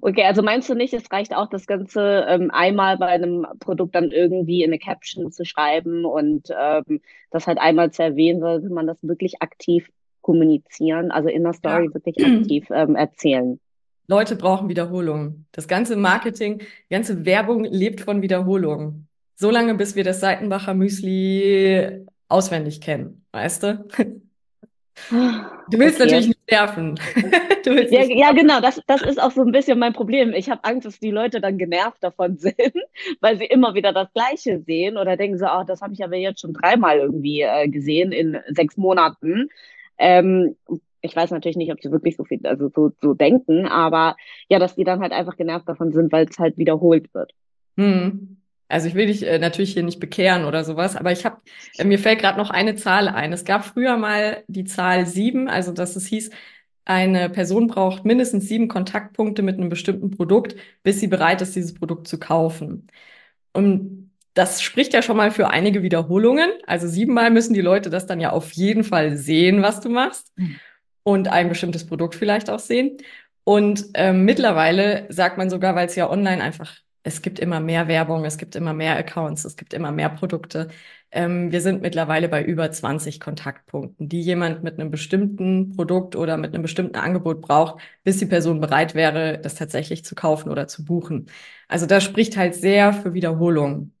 okay, also meinst du nicht, es reicht auch, das Ganze ähm, einmal bei einem Produkt dann irgendwie in eine Caption zu schreiben und ähm, das halt einmal zu erwähnen, sollte man das wirklich aktiv kommunizieren, also in der Story ja. wirklich aktiv ähm, erzählen. Leute brauchen Wiederholungen. Das ganze Marketing, die ganze Werbung lebt von Wiederholungen. So lange, bis wir das Seitenbacher Müsli auswendig kennen, weißt du? Du willst okay. natürlich nicht nerven. Willst ja, nicht ja, genau, das, das ist auch so ein bisschen mein Problem. Ich habe Angst, dass die Leute dann genervt davon sind, weil sie immer wieder das Gleiche sehen oder denken so, ach, das habe ich aber jetzt schon dreimal irgendwie äh, gesehen in sechs Monaten. Ähm, ich weiß natürlich nicht, ob sie wirklich so viel, also so, so denken, aber ja, dass die dann halt einfach genervt davon sind, weil es halt wiederholt wird. Hm. Also ich will dich äh, natürlich hier nicht bekehren oder sowas, aber ich habe, äh, mir fällt gerade noch eine Zahl ein. Es gab früher mal die Zahl sieben, also dass es hieß, eine Person braucht mindestens sieben Kontaktpunkte mit einem bestimmten Produkt, bis sie bereit ist, dieses Produkt zu kaufen. Und das spricht ja schon mal für einige Wiederholungen. Also siebenmal müssen die Leute das dann ja auf jeden Fall sehen, was du machst. Mhm. Und ein bestimmtes Produkt vielleicht auch sehen. Und ähm, mittlerweile sagt man sogar, weil es ja online einfach es gibt immer mehr Werbung, es gibt immer mehr Accounts, es gibt immer mehr Produkte. Ähm, wir sind mittlerweile bei über 20 Kontaktpunkten, die jemand mit einem bestimmten Produkt oder mit einem bestimmten Angebot braucht, bis die Person bereit wäre, das tatsächlich zu kaufen oder zu buchen. Also das spricht halt sehr für Wiederholung.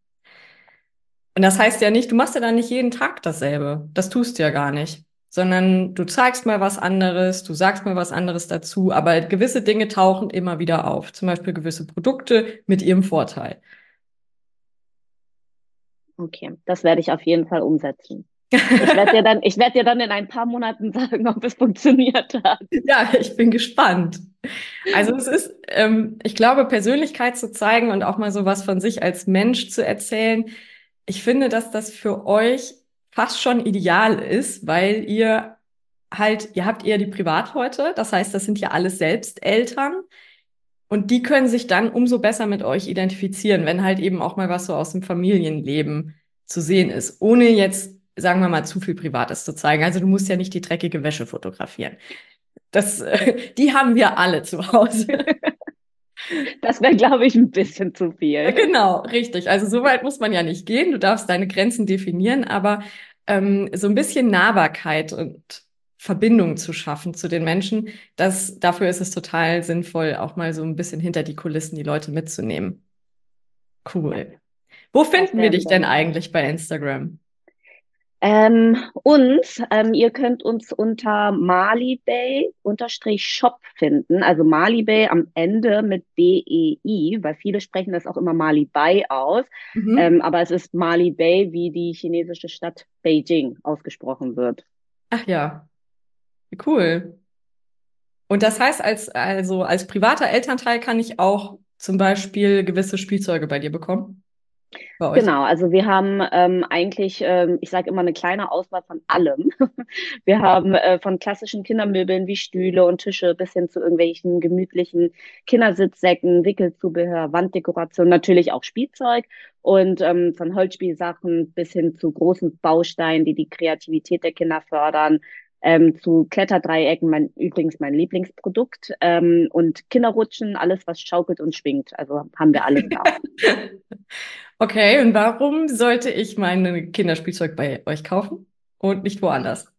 Und das heißt ja nicht, du machst ja dann nicht jeden Tag dasselbe. Das tust du ja gar nicht sondern du zeigst mal was anderes, du sagst mal was anderes dazu, aber gewisse Dinge tauchen immer wieder auf, zum Beispiel gewisse Produkte mit ihrem Vorteil. Okay, das werde ich auf jeden Fall umsetzen. Ich werde dir dann, ich werde dir dann in ein paar Monaten sagen, ob es funktioniert hat. Ja, ich bin gespannt. Also es ist, ähm, ich glaube, Persönlichkeit zu zeigen und auch mal so was von sich als Mensch zu erzählen. Ich finde, dass das für euch fast schon ideal ist, weil ihr halt, ihr habt eher die Privatleute, das heißt, das sind ja alles selbst Eltern und die können sich dann umso besser mit euch identifizieren, wenn halt eben auch mal was so aus dem Familienleben zu sehen ist, ohne jetzt, sagen wir mal, zu viel Privates zu zeigen. Also du musst ja nicht die dreckige Wäsche fotografieren. Das, die haben wir alle zu Hause. Das wäre, glaube ich, ein bisschen zu viel. Genau, richtig. Also so weit muss man ja nicht gehen. Du darfst deine Grenzen definieren, aber ähm, so ein bisschen Nahbarkeit und Verbindung zu schaffen zu den Menschen, das, dafür ist es total sinnvoll, auch mal so ein bisschen hinter die Kulissen die Leute mitzunehmen. Cool. Wo finden wir dich denn eigentlich bei Instagram? Ähm, und ähm, ihr könnt uns unter Malibay-Shop finden, also Malibay am Ende mit B-E-I, weil viele sprechen das auch immer Malibay aus, mhm. ähm, aber es ist Malibay, wie die chinesische Stadt Beijing ausgesprochen wird. Ach ja, cool. Und das heißt, als, also als privater Elternteil kann ich auch zum Beispiel gewisse Spielzeuge bei dir bekommen? Genau, also wir haben ähm, eigentlich, ähm, ich sage immer, eine kleine Auswahl von allem. wir haben äh, von klassischen Kindermöbeln wie Stühle und Tische bis hin zu irgendwelchen gemütlichen Kindersitzsäcken, Wickelzubehör, Wanddekoration, natürlich auch Spielzeug und ähm, von Holzspielsachen bis hin zu großen Bausteinen, die die Kreativität der Kinder fördern, ähm, zu Kletterdreiecken, mein, übrigens mein Lieblingsprodukt, ähm, und Kinderrutschen, alles, was schaukelt und schwingt. Also haben wir alles da. okay, und warum sollte ich mein Kinderspielzeug bei euch kaufen und nicht woanders?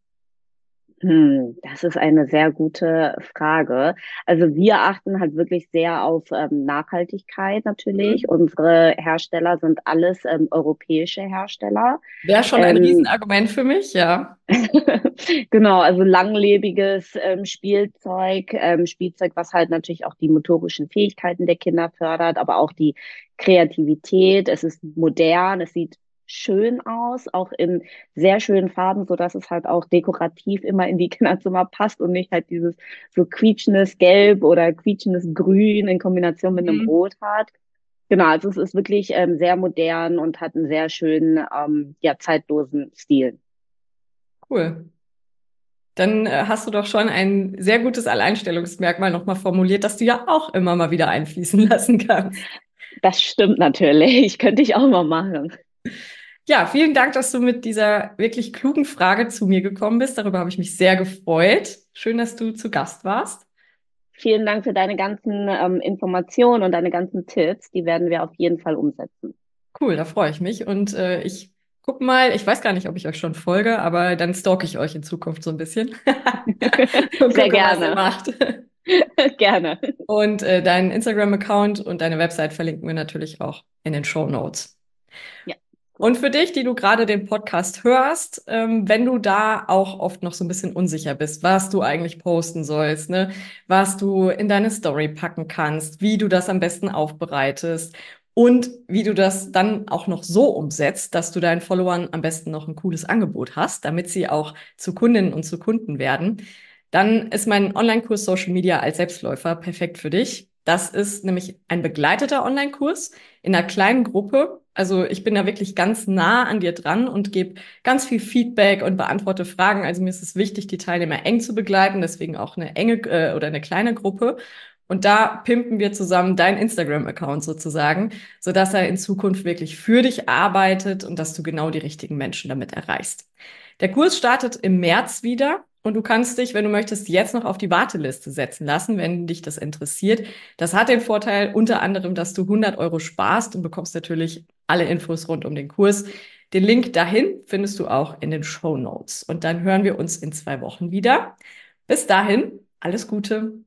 Hm, das ist eine sehr gute Frage. Also wir achten halt wirklich sehr auf ähm, Nachhaltigkeit natürlich. Mhm. Unsere Hersteller sind alles ähm, europäische Hersteller. Wäre schon ein ähm, Riesenargument für mich, ja. genau, also langlebiges ähm, Spielzeug, ähm, Spielzeug, was halt natürlich auch die motorischen Fähigkeiten der Kinder fördert, aber auch die Kreativität. Es ist modern, es sieht schön aus, auch in sehr schönen Farben, so dass es halt auch dekorativ immer in die Kinderzimmer passt und nicht halt dieses so quietschendes Gelb oder quietschendes Grün in Kombination mit einem mhm. Rot hat. Genau, also es ist wirklich ähm, sehr modern und hat einen sehr schönen, ähm, ja, zeitlosen Stil. Cool. Dann äh, hast du doch schon ein sehr gutes Alleinstellungsmerkmal nochmal formuliert, das du ja auch immer mal wieder einfließen lassen kannst. Das stimmt natürlich. Könnte ich auch mal machen. Ja, vielen Dank, dass du mit dieser wirklich klugen Frage zu mir gekommen bist. Darüber habe ich mich sehr gefreut. Schön, dass du zu Gast warst. Vielen Dank für deine ganzen ähm, Informationen und deine ganzen Tipps. Die werden wir auf jeden Fall umsetzen. Cool, da freue ich mich. Und äh, ich guck mal, ich weiß gar nicht, ob ich euch schon folge, aber dann stalke ich euch in Zukunft so ein bisschen. Sehr gerne. gerne. Und äh, deinen Instagram-Account und deine Website verlinken wir natürlich auch in den Show Notes. Ja. Und für dich, die du gerade den Podcast hörst, ähm, wenn du da auch oft noch so ein bisschen unsicher bist, was du eigentlich posten sollst, ne, was du in deine Story packen kannst, wie du das am besten aufbereitest und wie du das dann auch noch so umsetzt, dass du deinen Followern am besten noch ein cooles Angebot hast, damit sie auch zu Kundinnen und zu Kunden werden, dann ist mein Online-Kurs Social Media als Selbstläufer perfekt für dich. Das ist nämlich ein begleiteter Online-Kurs in einer kleinen Gruppe. Also ich bin da wirklich ganz nah an dir dran und gebe ganz viel Feedback und beantworte Fragen. Also mir ist es wichtig, die Teilnehmer eng zu begleiten, deswegen auch eine enge äh, oder eine kleine Gruppe. Und da pimpen wir zusammen deinen Instagram-Account sozusagen, sodass er in Zukunft wirklich für dich arbeitet und dass du genau die richtigen Menschen damit erreichst. Der Kurs startet im März wieder und du kannst dich, wenn du möchtest, jetzt noch auf die Warteliste setzen lassen, wenn dich das interessiert. Das hat den Vorteil unter anderem, dass du 100 Euro sparst und bekommst natürlich alle Infos rund um den Kurs. Den Link dahin findest du auch in den Show Notes. Und dann hören wir uns in zwei Wochen wieder. Bis dahin, alles Gute.